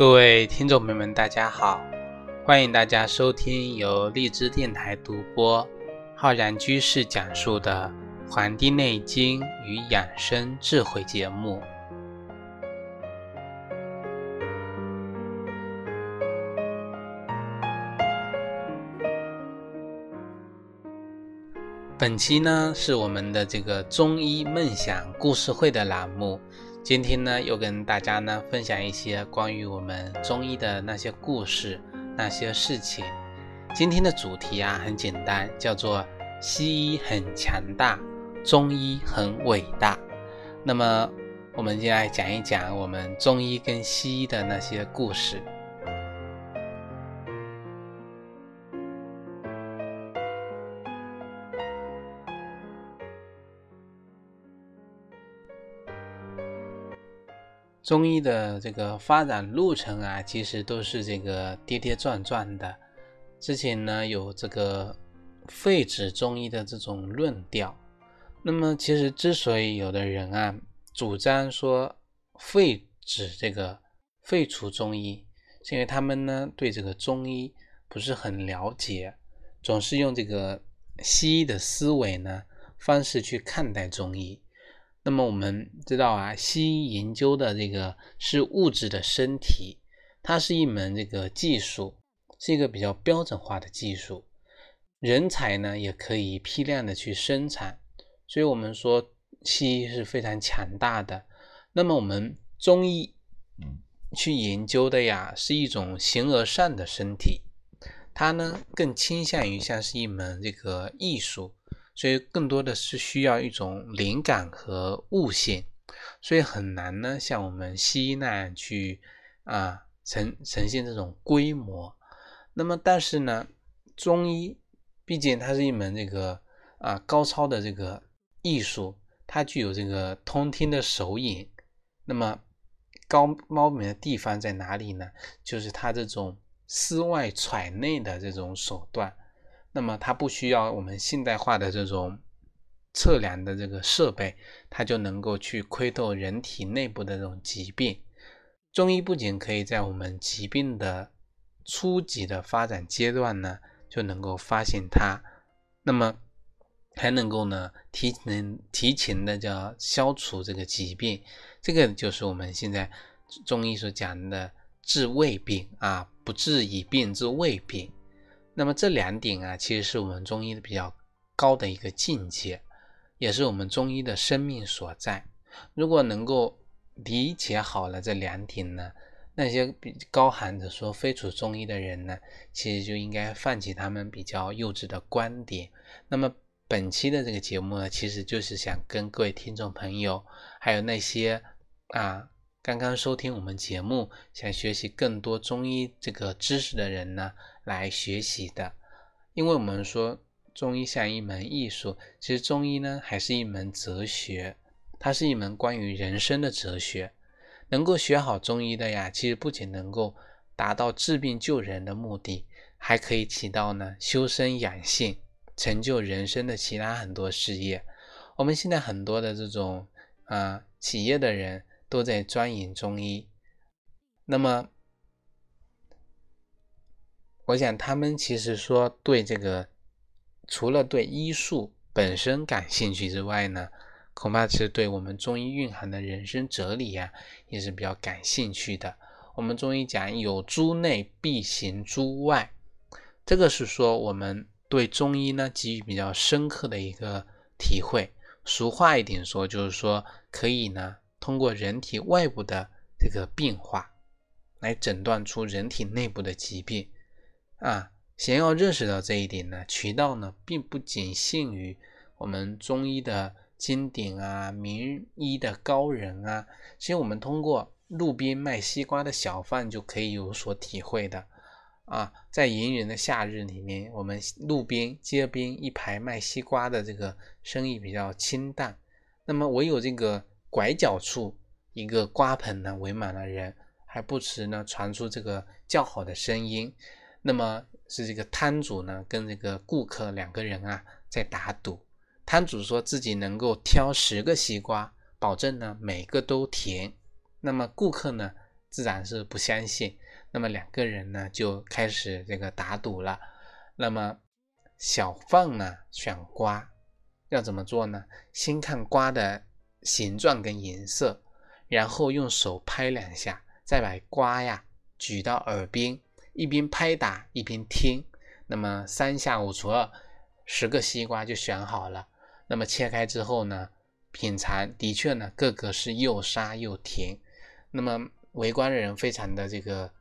各位听众朋友们，大家好！欢迎大家收听由荔枝电台独播、浩然居士讲述的《黄帝内经与养生智慧》节目。本期呢是我们的这个中医梦想故事会的栏目。今天呢，又跟大家呢分享一些关于我们中医的那些故事、那些事情。今天的主题啊很简单，叫做西医很强大，中医很伟大。那么，我们就来讲一讲我们中医跟西医的那些故事。中医的这个发展路程啊，其实都是这个跌跌撞撞的。之前呢，有这个废止中医的这种论调。那么，其实之所以有的人啊主张说废止这个废除中医，是因为他们呢对这个中医不是很了解，总是用这个西医的思维呢方式去看待中医。那么我们知道啊，西医研究的这个是物质的身体，它是一门这个技术，是一个比较标准化的技术，人才呢也可以批量的去生产，所以我们说西医是非常强大的。那么我们中医去研究的呀，是一种形而上的身体，它呢更倾向于像是一门这个艺术。所以更多的是需要一种灵感和悟性，所以很难呢像我们西医那样去啊呈呈现这种规模。那么但是呢，中医毕竟它是一门这个啊高超的这个艺术，它具有这个通天的手影。那么高猫美的地方在哪里呢？就是它这种丝外揣内的这种手段。那么它不需要我们现代化的这种测量的这个设备，它就能够去窥透人体内部的这种疾病。中医不仅可以在我们疾病的初级的发展阶段呢，就能够发现它，那么还能够呢提能提前的叫消除这个疾病。这个就是我们现在中医所讲的治未病啊，不治已病治未病。那么这两点啊，其实是我们中医的比较高的一个境界，也是我们中医的生命所在。如果能够理解好了这两点呢，那些比高喊着说非除中医的人呢，其实就应该放弃他们比较幼稚的观点。那么本期的这个节目呢，其实就是想跟各位听众朋友，还有那些啊刚刚收听我们节目想学习更多中医这个知识的人呢。来学习的，因为我们说中医像一门艺术，其实中医呢还是一门哲学，它是一门关于人生的哲学。能够学好中医的呀，其实不仅能够达到治病救人的目的，还可以起到呢修身养性、成就人生的其他很多事业。我们现在很多的这种啊企业的人都在钻研中医，那么。我想他们其实说对这个，除了对医术本身感兴趣之外呢，恐怕是对我们中医蕴含的人生哲理呀，也是比较感兴趣的。我们中医讲有诸内必行诸外，这个是说我们对中医呢给予比较深刻的一个体会。俗话一点说，就是说可以呢通过人体外部的这个变化，来诊断出人体内部的疾病。啊，想要认识到这一点呢，渠道呢并不仅限于我们中医的经典啊、名医的高人啊，其实我们通过路边卖西瓜的小贩就可以有所体会的。啊，在炎炎的夏日里面，我们路边街边一排卖西瓜的这个生意比较清淡，那么唯有这个拐角处一个瓜棚呢围满了人，还不时呢传出这个叫好的声音。那么是这个摊主呢，跟这个顾客两个人啊在打赌。摊主说自己能够挑十个西瓜，保证呢每个都甜。那么顾客呢自然是不相信。那么两个人呢就开始这个打赌了。那么小放呢选瓜要怎么做呢？先看瓜的形状跟颜色，然后用手拍两下，再把瓜呀举到耳边，一边拍打一边听。那么三下五除二，十个西瓜就选好了。那么切开之后呢，品尝的确呢，个个是又沙又甜。那么围观的人非常的这个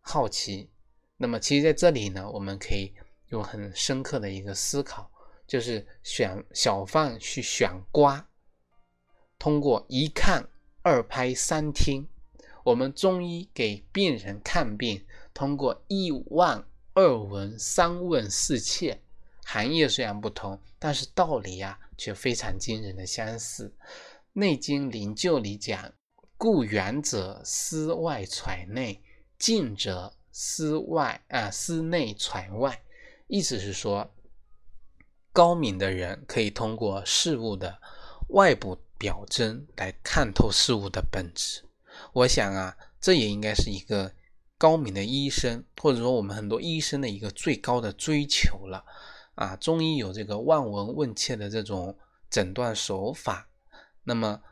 好奇。那么其实在这里呢，我们可以有很深刻的一个思考，就是选小贩去选瓜，通过一看、二拍、三听，我们中医给病人看病，通过一望、二闻、三问、四切。行业虽然不同，但是道理呀却非常惊人的相似。《内经·灵柩》里讲：“故远者思外揣内，近者思外啊思内揣外。”意思是说，高明的人可以通过事物的外部表征来看透事物的本质。我想啊，这也应该是一个高明的医生，或者说我们很多医生的一个最高的追求了。啊，中医有这个望闻问切的这种诊断手法，那么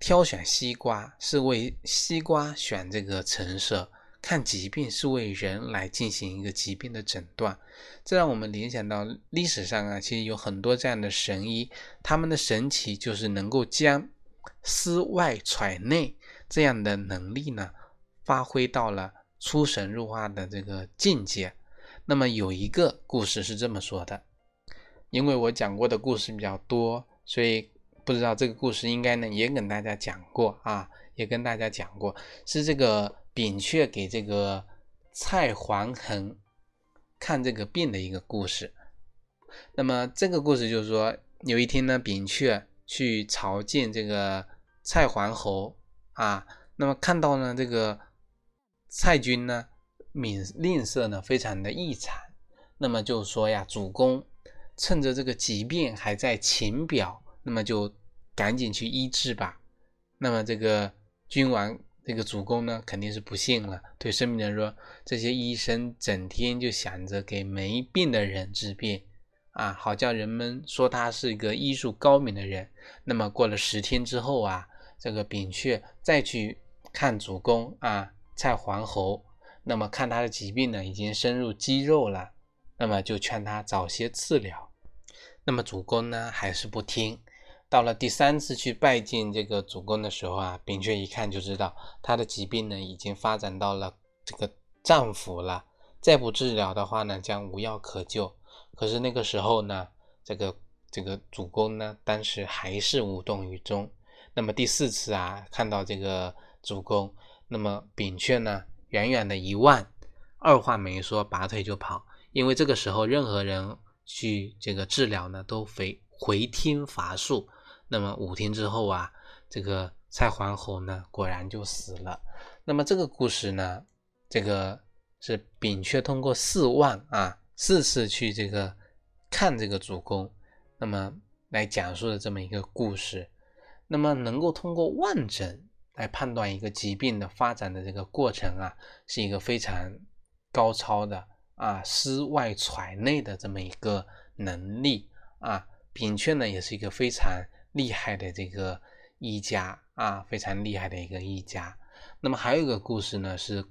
挑选西瓜是为西瓜选这个成色，看疾病是为人来进行一个疾病的诊断，这让我们联想到历史上啊，其实有很多这样的神医，他们的神奇就是能够将思外揣内这样的能力呢，发挥到了出神入化的这个境界。那么有一个故事是这么说的，因为我讲过的故事比较多，所以不知道这个故事应该呢也跟大家讲过啊，也跟大家讲过，是这个扁鹊给这个蔡桓衡看这个病的一个故事。那么这个故事就是说，有一天呢，扁鹊去朝见这个蔡桓侯啊，那么看到呢这个蔡军呢。敏吝啬呢，非常的异常。那么就说呀，主公趁着这个疾病还在情表，那么就赶紧去医治吧。那么这个君王，这个主公呢，肯定是不信了，对生病人说：“这些医生整天就想着给没病的人治病啊，好叫人们说他是一个医术高明的人。”那么过了十天之后啊，这个扁鹊再去看主公啊，蔡桓侯。那么看他的疾病呢，已经深入肌肉了，那么就劝他早些治疗。那么主公呢，还是不听。到了第三次去拜见这个主公的时候啊，扁鹊一看就知道他的疾病呢，已经发展到了这个脏腑了，再不治疗的话呢，将无药可救。可是那个时候呢，这个这个主公呢，当时还是无动于衷。那么第四次啊，看到这个主公，那么扁鹊呢？远远的一望，二话没说，拔腿就跑。因为这个时候，任何人去这个治疗呢，都非回天乏术。那么五天之后啊，这个蔡桓侯呢，果然就死了。那么这个故事呢，这个是扁鹊通过四望啊，四次去这个看这个主公，那么来讲述的这么一个故事。那么能够通过望诊。来判断一个疾病的发展的这个过程啊，是一个非常高超的啊，思外揣内的这么一个能力啊。扁鹊呢，也是一个非常厉害的这个医家啊，非常厉害的一个医家。那么还有一个故事呢，是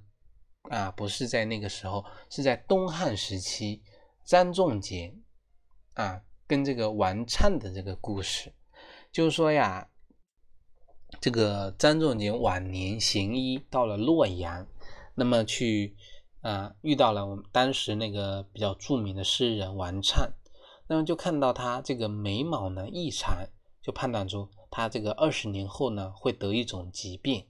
啊，不是在那个时候，是在东汉时期，张仲景啊跟这个王粲的这个故事，就是说呀。这个张仲景晚年行医到了洛阳，那么去啊遇到了我们当时那个比较著名的诗人王粲，那么就看到他这个眉毛呢异常，就判断出他这个二十年后呢会得一种疾病，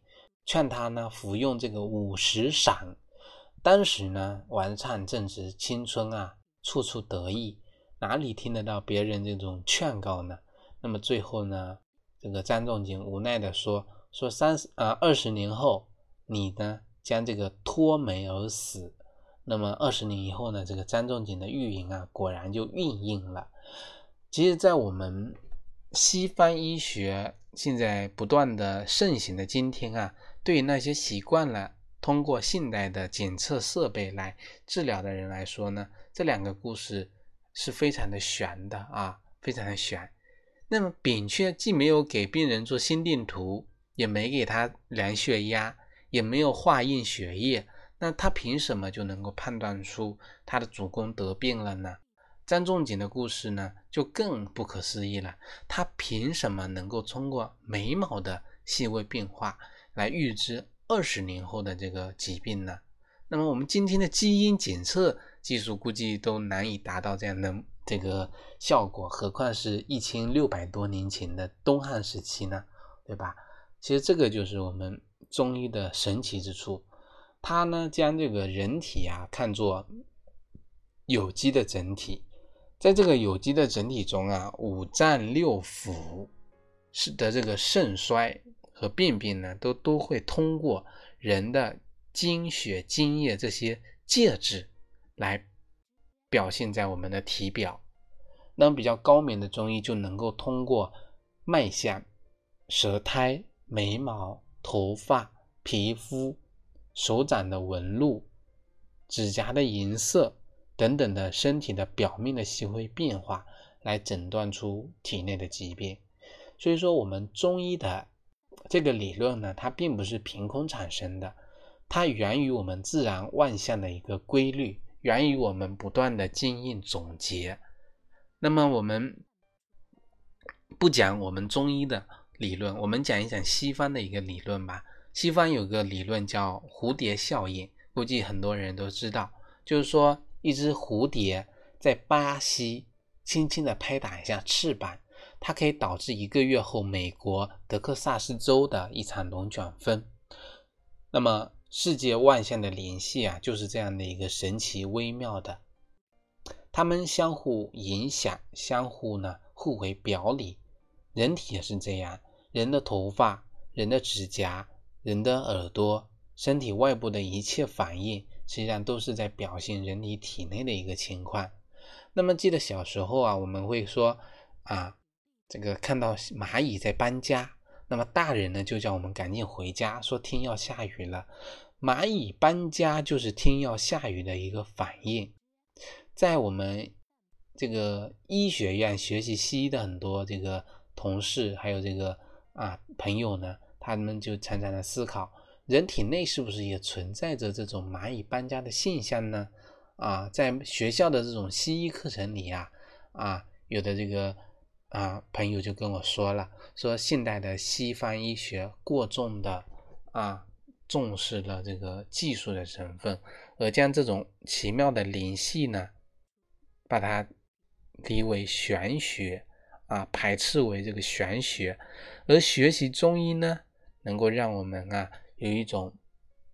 劝他呢服用这个五石散。当时呢王粲正值青春啊，处处得意，哪里听得到别人这种劝告呢？那么最后呢？这个张仲景无奈的说：“说三十啊，二十年后你呢将这个脱眉而死。那么二十年以后呢，这个张仲景的预言啊，果然就应验了。其实，在我们西方医学现在不断的盛行的今天啊，对于那些习惯了通过现代的检测设备来治疗的人来说呢，这两个故事是非常的悬的啊，非常的悬。那么扁鹊既没有给病人做心电图，也没给他量血压，也没有化验血液，那他凭什么就能够判断出他的主公得病了呢？张仲景的故事呢，就更不可思议了，他凭什么能够通过眉毛的细微变化来预知？二十年后的这个疾病呢？那么我们今天的基因检测技术估计都难以达到这样的这个效果，何况是一千六百多年前的东汉时期呢？对吧？其实这个就是我们中医的神奇之处，它呢将这个人体啊看作有机的整体，在这个有机的整体中啊，五脏六腑是的这个肾衰。和便便呢，都都会通过人的精血、精液这些介质来表现在我们的体表。那么比较高明的中医就能够通过脉象、舌苔、眉毛、头发、皮肤、手掌的纹路、指甲的颜色等等的身体的表面的细微变化，来诊断出体内的疾病。所以说，我们中医的。这个理论呢，它并不是凭空产生的，它源于我们自然万象的一个规律，源于我们不断的经验总结。那么我们不讲我们中医的理论，我们讲一讲西方的一个理论吧。西方有个理论叫蝴蝶效应，估计很多人都知道，就是说一只蝴蝶在巴西轻轻的拍打一下翅膀。它可以导致一个月后美国德克萨斯州的一场龙卷风。那么，世界万象的联系啊，就是这样的一个神奇微妙的，它们相互影响，相互呢互为表里。人体也是这样，人的头发、人的指甲、人的耳朵，身体外部的一切反应，实际上都是在表现人体体内的一个情况。那么，记得小时候啊，我们会说啊。这个看到蚂蚁在搬家，那么大人呢就叫我们赶紧回家，说天要下雨了。蚂蚁搬家就是天要下雨的一个反应。在我们这个医学院学习西医的很多这个同事，还有这个啊朋友呢，他们就常常的思考，人体内是不是也存在着这种蚂蚁搬家的现象呢？啊，在学校的这种西医课程里呀，啊有的这个。啊，朋友就跟我说了，说现代的西方医学过重的啊重视了这个技术的成分，而将这种奇妙的联系呢，把它离为玄学啊，排斥为这个玄学，而学习中医呢，能够让我们啊有一种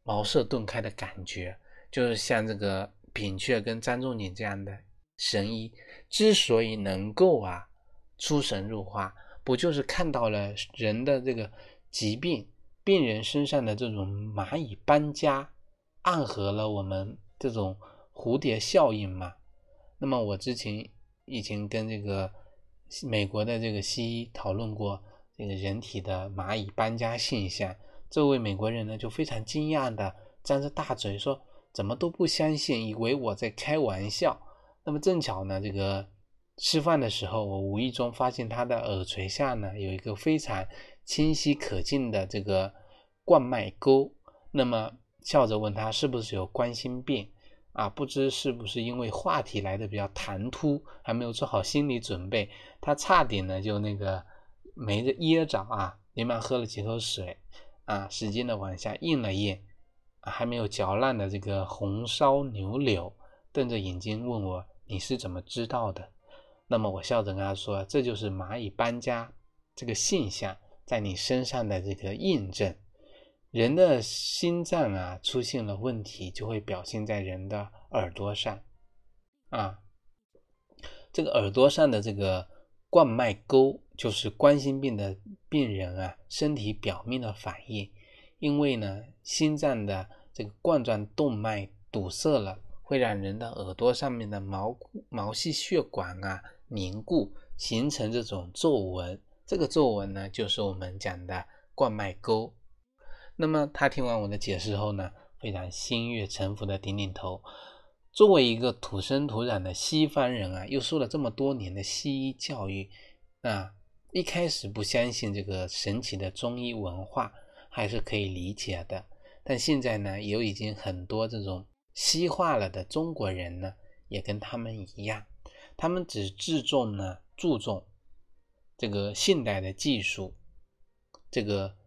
茅塞顿开的感觉，就是像这个扁鹊跟张仲景这样的神医，之所以能够啊。出神入化，不就是看到了人的这个疾病，病人身上的这种蚂蚁搬家，暗合了我们这种蝴蝶效应嘛？那么我之前已经跟这个美国的这个西医讨论过这个人体的蚂蚁搬家现象，这位美国人呢就非常惊讶的张着大嘴说，怎么都不相信，以为我在开玩笑。那么正巧呢，这个。吃饭的时候，我无意中发现他的耳垂下呢有一个非常清晰可见的这个冠脉沟。那么笑着问他是不是有冠心病啊？不知是不是因为话题来的比较唐突，还没有做好心理准备，他差点呢就那个没着噎着啊，连忙喝了几口水啊，使劲的往下咽了咽，还没有嚼烂的这个红烧牛柳，瞪着眼睛问我你是怎么知道的？那么我笑着跟他说：“这就是蚂蚁搬家这个现象在你身上的这个印证。人的心脏啊出现了问题，就会表现在人的耳朵上啊。这个耳朵上的这个冠脉沟，就是冠心病的病人啊身体表面的反应。因为呢，心脏的这个冠状动脉堵塞了，会让人的耳朵上面的毛毛细血管啊。”凝固形成这种皱纹，这个皱纹呢，就是我们讲的冠脉沟。那么他听完我的解释后呢，非常心悦诚服的点点头。作为一个土生土长的西方人啊，又受了这么多年的西医教育啊，一开始不相信这个神奇的中医文化还是可以理解的。但现在呢，有已经很多这种西化了的中国人呢，也跟他们一样，他们只注重呢注重这个现代的技术，这个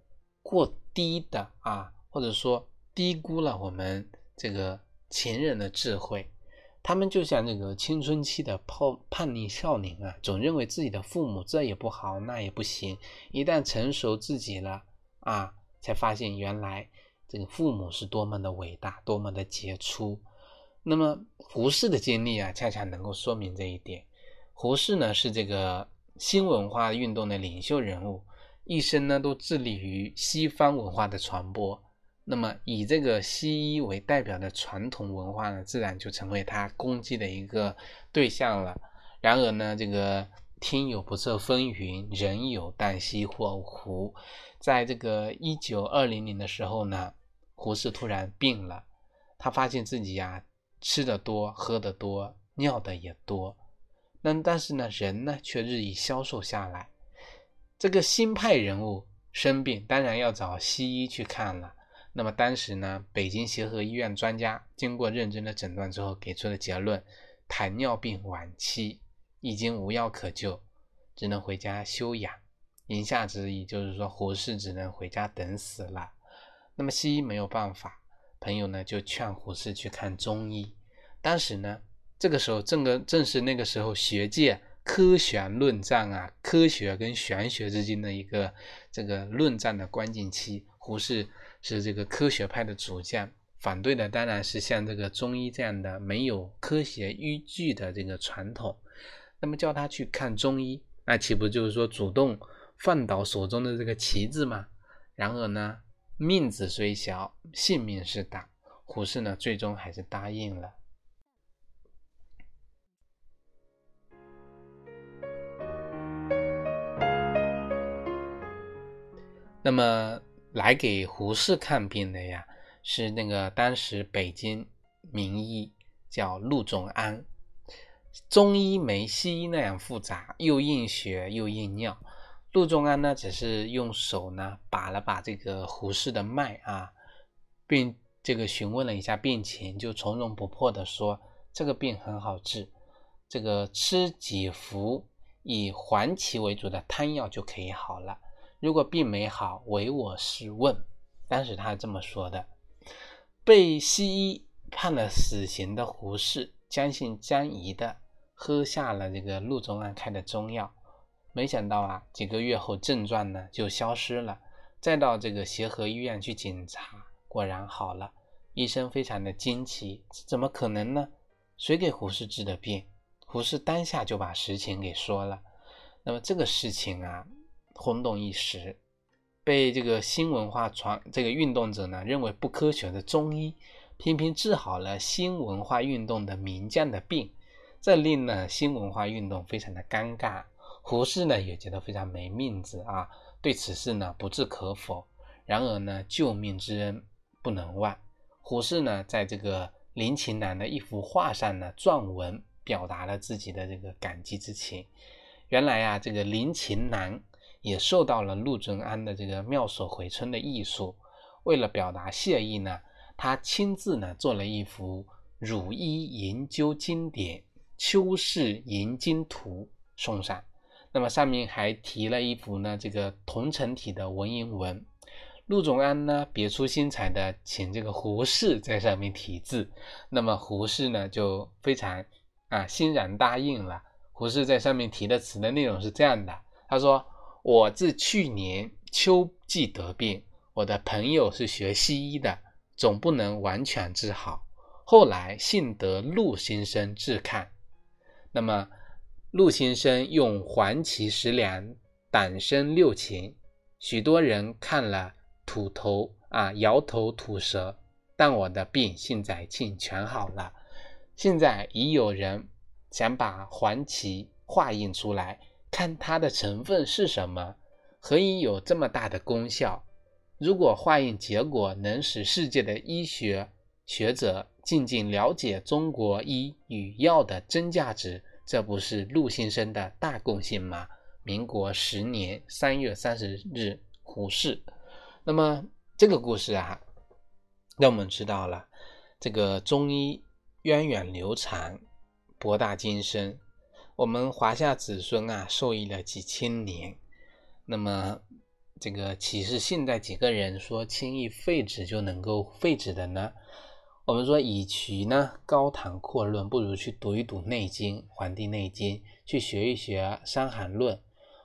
过低的啊，或者说低估了我们这个。前人的智慧，他们就像这个青春期的叛叛逆少年啊，总认为自己的父母这也不好，那也不行。一旦成熟自己了啊，才发现原来这个父母是多么的伟大，多么的杰出。那么胡适的经历啊，恰恰能够说明这一点。胡适呢，是这个新文化运动的领袖人物，一生呢都致力于西方文化的传播。那么，以这个西医为代表的传统文化呢，自然就成为他攻击的一个对象了。然而呢，这个天有不测风云，人有旦夕祸福。在这个一九二零年的时候呢，胡适突然病了。他发现自己呀，吃的多，喝的多，尿的也多。那但是呢，人呢却日益消瘦下来。这个新派人物生病，当然要找西医去看了。那么当时呢，北京协和医院专家经过认真的诊断之后，给出的结论：糖尿病晚期，已经无药可救，只能回家休养。言下之意就是说，胡适只能回家等死了。那么西医没有办法，朋友呢就劝胡适去看中医。当时呢，这个时候正个正是那个时候学界科学论战啊，科学跟玄学之间的一个这个论战的关键期，胡适。是这个科学派的主将，反对的当然是像这个中医这样的没有科学依据的这个传统。那么叫他去看中医，那岂不就是说主动放倒手中的这个旗帜吗？然而呢，面子虽小，性命是大。胡适呢，最终还是答应了。那么。来给胡适看病的呀，是那个当时北京名医叫陆仲安。中医没西医那样复杂，又验血又验尿。陆仲安呢，只是用手呢把了把这个胡适的脉啊，并这个询问了一下病情，就从容不迫的说：“这个病很好治，这个吃几服以黄芪为主的汤药就可以好了。”如果病没好，唯我是问。当时他这么说的。被西医判了死刑的胡适，将信将疑的喝下了这个陆仲安开的中药。没想到啊，几个月后症状呢就消失了。再到这个协和医院去检查，果然好了。医生非常的惊奇，怎么可能呢？谁给胡适治的病？胡适当下就把实情给说了。那么这个事情啊。轰动一时，被这个新文化传这个运动者呢认为不科学的中医，偏偏治好了新文化运动的名将的病，这令呢新文化运动非常的尴尬。胡适呢也觉得非常没面子啊，对此事呢不置可否。然而呢救命之恩不能忘，胡适呢在这个林琴南的一幅画上呢撰文，表达了自己的这个感激之情。原来啊这个林琴南。也受到了陆仲安的这个妙手回春的艺术，为了表达谢意呢，他亲自呢做了一幅《儒医研究经典秋氏研经图》送上，那么上面还题了一幅呢这个铜成体的文言文。陆仲安呢别出心裁的请这个胡适在上面题字，那么胡适呢就非常啊欣然答应了。胡适在上面题的词的内容是这样的，他说。我自去年秋季得病，我的朋友是学西医的，总不能完全治好。后来幸得陆先生治看，那么陆先生用黄芪十两，党参六钱，许多人看了吐头啊，摇头吐舌，但我的病现在竟全好了。现在已有人想把黄芪化验出来。看它的成分是什么，何以有这么大的功效？如果化验结果能使世界的医学学者静静了解中国医与药的真价值，这不是陆先生的大贡献吗？民国十年三月三十日，胡适。那么这个故事啊，让我们知道了这个中医源远流长、博大精深。我们华夏子孙啊，受益了几千年。那么。这个岂是现在几个人说轻易废止就能够废止的呢？我们说，与其呢高谈阔论，不如去读一读《内经》《黄帝内经》，去学一学《伤寒论》。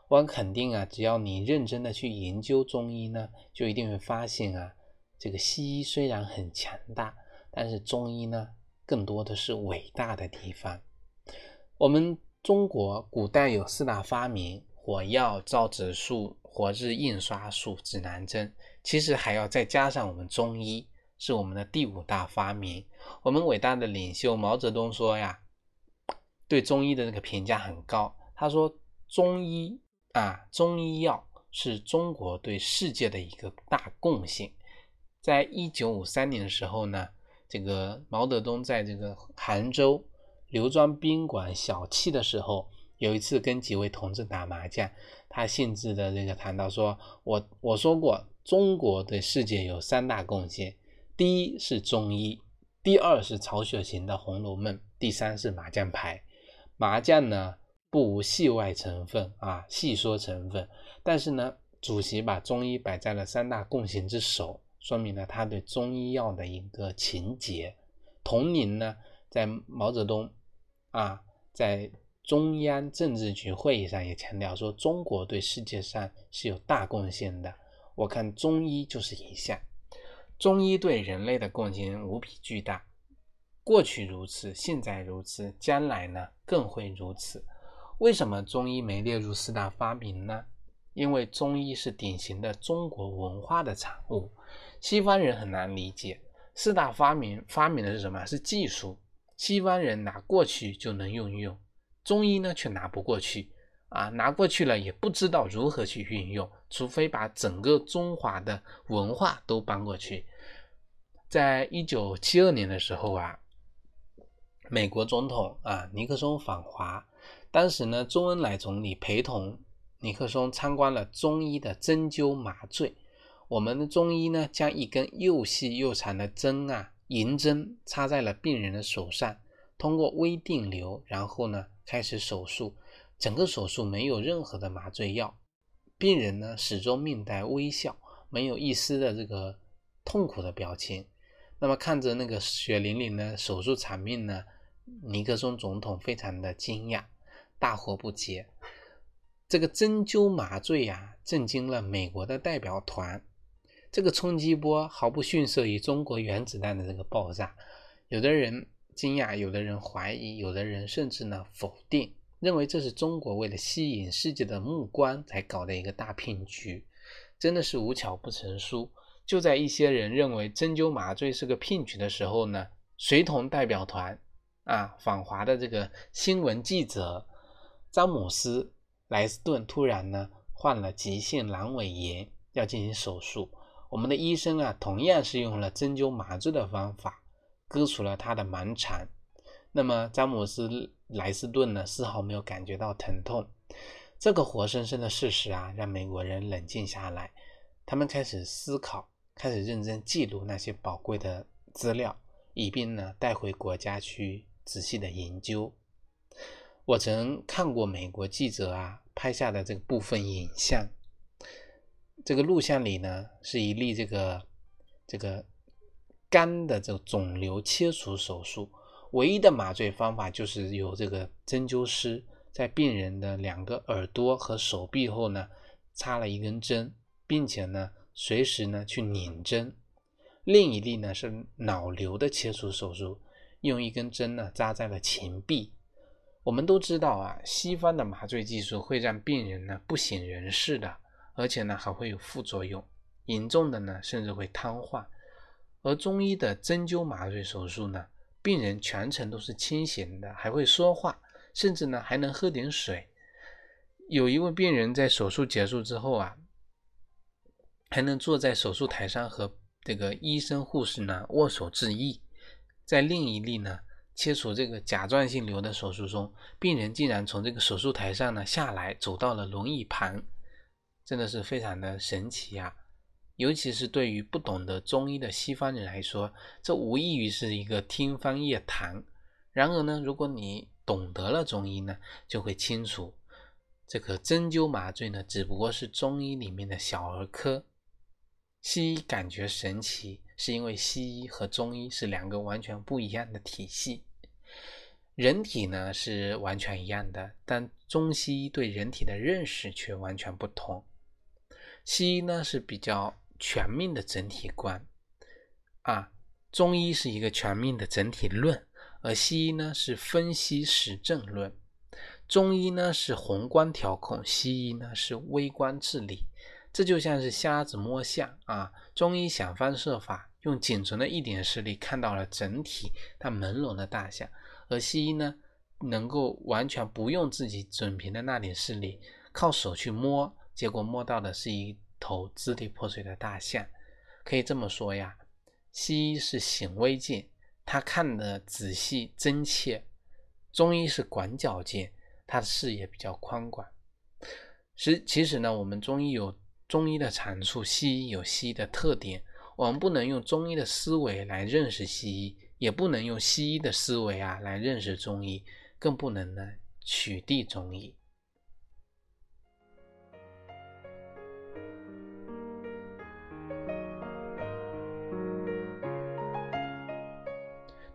我肯定啊，只要你认真的去研究中医呢，就一定会发现啊，这个西医虽然很强大，但是中医呢，更多的是伟大的地方。我们中国古代有四大发明：火药、造纸术。活字印刷术、指南针，其实还要再加上我们中医，是我们的第五大发明。我们伟大的领袖毛泽东说呀，对中医的那个评价很高。他说，中医啊，中医药是中国对世界的一个大贡献。在一九五三年的时候呢，这个毛泽东在这个杭州刘庄宾馆小憩的时候。有一次跟几位同志打麻将，他兴致的这个谈到说：“我我说过，中国对世界有三大贡献，第一是中医，第二是曹雪芹的《红楼梦》，第三是麻将牌。麻将呢不无戏外成分啊，戏说成分。但是呢，主席把中医摆在了三大贡献之首，说明了他对中医药的一个情结。同年呢，在毛泽东啊在。中央政治局会议上也强调说，中国对世界上是有大贡献的。我看中医就是一项，中医对人类的贡献无比巨大，过去如此，现在如此，将来呢更会如此。为什么中医没列入四大发明呢？因为中医是典型的中国文化的产物，西方人很难理解。四大发明发明的是什么？是技术，西方人拿过去就能运用。中医呢却拿不过去啊，拿过去了也不知道如何去运用，除非把整个中华的文化都搬过去。在一九七二年的时候啊，美国总统啊尼克松访华，当时呢周恩来总理陪同尼克松参观了中医的针灸麻醉。我们的中医呢将一根又细又长的针啊银针插在了病人的手上，通过微电流，然后呢。开始手术，整个手术没有任何的麻醉药，病人呢始终面带微笑，没有一丝的这个痛苦的表情。那么看着那个血淋淋的手术场面呢，尼克松总统非常的惊讶，大惑不解。这个针灸麻醉呀，震惊了美国的代表团，这个冲击波毫不逊色于中国原子弹的这个爆炸，有的人。惊讶，有的人怀疑，有的人甚至呢否定，认为这是中国为了吸引世界的目光才搞的一个大骗局，真的是无巧不成书。就在一些人认为针灸麻醉是个骗局的时候呢，随同代表团啊访华的这个新闻记者詹姆斯莱斯顿突然呢患了急性阑尾炎，要进行手术。我们的医生啊同样是用了针灸麻醉的方法。割除了他的盲肠，那么詹姆斯莱斯顿呢，丝毫没有感觉到疼痛。这个活生生的事实啊，让美国人冷静下来，他们开始思考，开始认真记录那些宝贵的资料，以便呢带回国家去仔细的研究。我曾看过美国记者啊拍下的这个部分影像，这个录像里呢是一例这个这个。肝的这个肿瘤切除手术，唯一的麻醉方法就是由这个针灸师在病人的两个耳朵和手臂后呢插了一根针，并且呢随时呢去拧针。另一例呢是脑瘤的切除手术，用一根针呢扎在了前臂。我们都知道啊，西方的麻醉技术会让病人呢不省人事的，而且呢还会有副作用，严重的呢甚至会瘫痪。而中医的针灸麻醉手术呢，病人全程都是清醒的，还会说话，甚至呢还能喝点水。有一位病人在手术结束之后啊，还能坐在手术台上和这个医生护士呢握手致意。在另一例呢，切除这个甲状腺瘤的手术中，病人竟然从这个手术台上呢下来，走到了轮椅旁，真的是非常的神奇啊！尤其是对于不懂得中医的西方人来说，这无异于是一个天方夜谭。然而呢，如果你懂得了中医呢，就会清楚，这个针灸麻醉呢，只不过是中医里面的小儿科。西医感觉神奇，是因为西医和中医是两个完全不一样的体系。人体呢是完全一样的，但中西医对人体的认识却完全不同。西医呢是比较全面的整体观，啊，中医是一个全面的整体论，而西医呢是分析实证论。中医呢是宏观调控，西医呢是微观治理。这就像是瞎子摸象啊！中医想方设法用仅存的一点视力看到了整体它朦胧的大象，而西医呢，能够完全不用自己准平的那点视力，靠手去摸，结果摸到的是一头支离破碎的大象。可以这么说呀，西医是显微镜，他看得仔细真切；中医是广角镜，他的视野比较宽广。实其实呢，我们中医有。中医的长处，西医有西医的特点。我们不能用中医的思维来认识西医，也不能用西医的思维啊来认识中医，更不能呢取缔中医。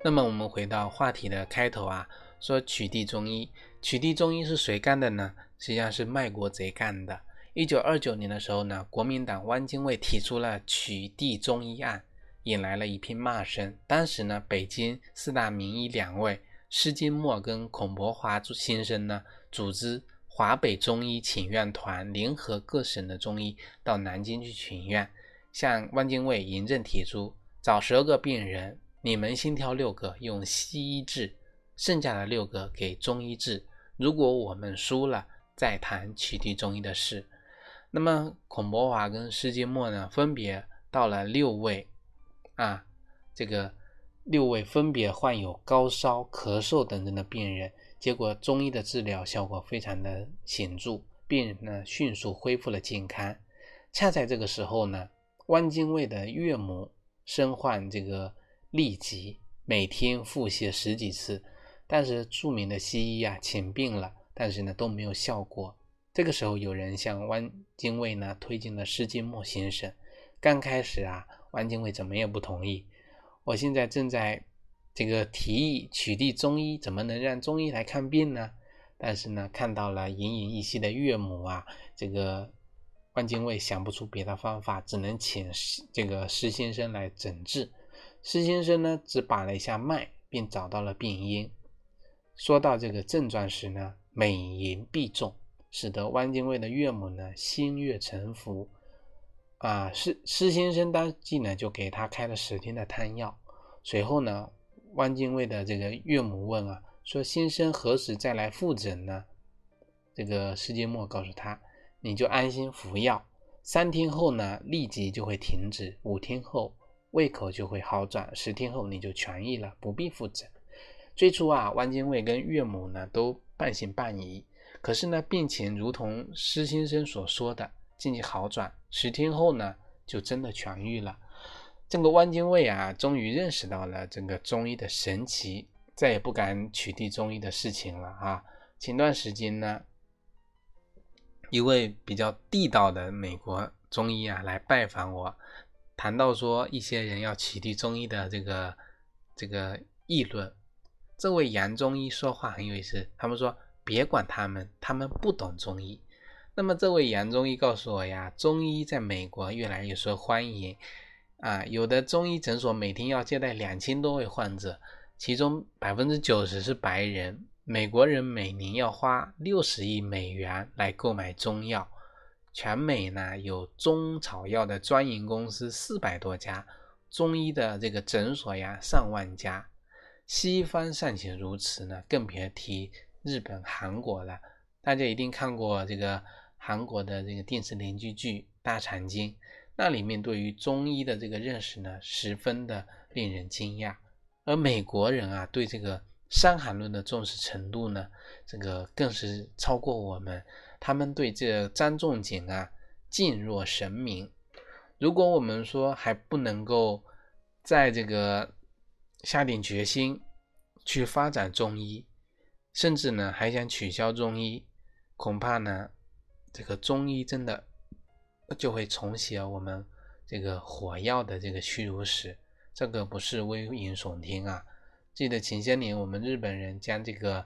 那么我们回到话题的开头啊，说取缔中医，取缔中医是谁干的呢？实际上是卖国贼干的。一九二九年的时候呢，国民党汪精卫提出了取缔中医案，引来了一片骂声。当时呢，北京四大名医两位施金墨跟孔伯华先生呢，组织华北中医请愿团，联合各省的中医到南京去请愿，向汪精卫严正提出：找十二个病人，你们先挑六个用西医治，剩下的六个给中医治。如果我们输了，再谈取缔中医的事。那么孔伯华跟施金墨呢，分别到了六位，啊，这个六位分别患有高烧、咳嗽等等的病人，结果中医的治疗效果非常的显著，病人呢迅速恢复了健康。恰在这个时候呢，汪精卫的岳母身患这个痢疾，每天腹泻十几次，但是著名的西医啊请病了，但是呢都没有效果。这个时候，有人向汪精卫呢推荐了施金墨先生。刚开始啊，汪精卫怎么也不同意。我现在正在这个提议取缔中医，怎么能让中医来看病呢？但是呢，看到了奄奄一息的岳母啊，这个汪精卫想不出别的方法，只能请这个施先生来诊治。施先生呢，只把了一下脉，便找到了病因。说到这个症状时呢，美言必中。使得汪精卫的岳母呢心悦诚服，啊，施施先生当即呢就给他开了十天的汤药。随后呢，汪精卫的这个岳母问啊，说先生何时再来复诊呢？这个施金墨告诉他，你就安心服药，三天后呢立即就会停止，五天后胃口就会好转，十天后你就痊愈了，不必复诊。最初啊，汪精卫跟岳母呢都半信半疑。可是呢，病情如同施先生所说的，渐渐好转。十天后呢，就真的痊愈了。这个汪精卫啊，终于认识到了这个中医的神奇，再也不敢取缔中医的事情了啊。前段时间呢，一位比较地道的美国中医啊来拜访我，谈到说一些人要取缔中医的这个这个议论。这位洋中医说话很有意思，他们说。别管他们，他们不懂中医。那么这位杨中医告诉我呀，中医在美国越来越受欢迎啊，有的中医诊所每天要接待两千多位患者，其中百分之九十是白人。美国人每年要花六十亿美元来购买中药，全美呢有中草药的专营公司四百多家，中医的这个诊所呀上万家。西方尚且如此呢，更别提。日本、韩国了，大家一定看过这个韩国的这个电视连续剧《大长今》。那里面对于中医的这个认识呢，十分的令人惊讶。而美国人啊，对这个《伤寒论》的重视程度呢，这个更是超过我们。他们对这张仲景啊敬若神明。如果我们说还不能够在这个下定决心去发展中医，甚至呢还想取消中医，恐怕呢这个中医真的就会重写我们这个火药的这个虚如史。这个不是危言耸听啊！记得前些年我们日本人将这个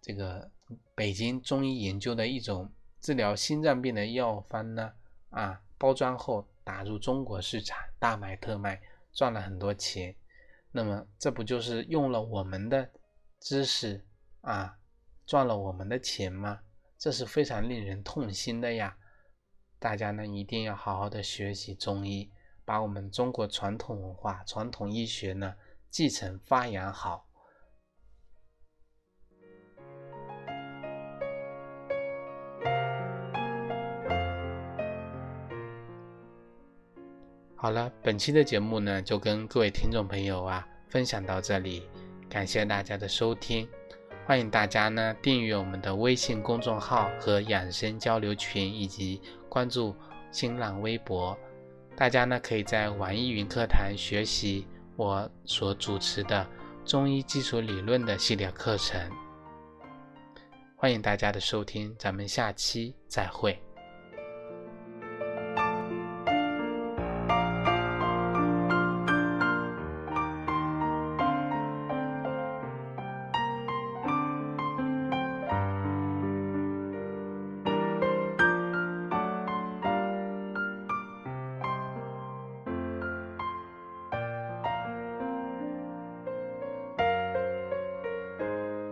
这个北京中医研究的一种治疗心脏病的药方呢啊包装后打入中国市场，大卖特卖，赚了很多钱。那么这不就是用了我们的知识啊，赚了我们的钱吗？这是非常令人痛心的呀！大家呢一定要好好的学习中医，把我们中国传统文化、传统医学呢继承发扬好。好了，本期的节目呢，就跟各位听众朋友啊分享到这里，感谢大家的收听，欢迎大家呢订阅我们的微信公众号和养生交流群，以及关注新浪微博。大家呢可以在网易云课堂学习我所主持的中医基础理论的系列课程。欢迎大家的收听，咱们下期再会。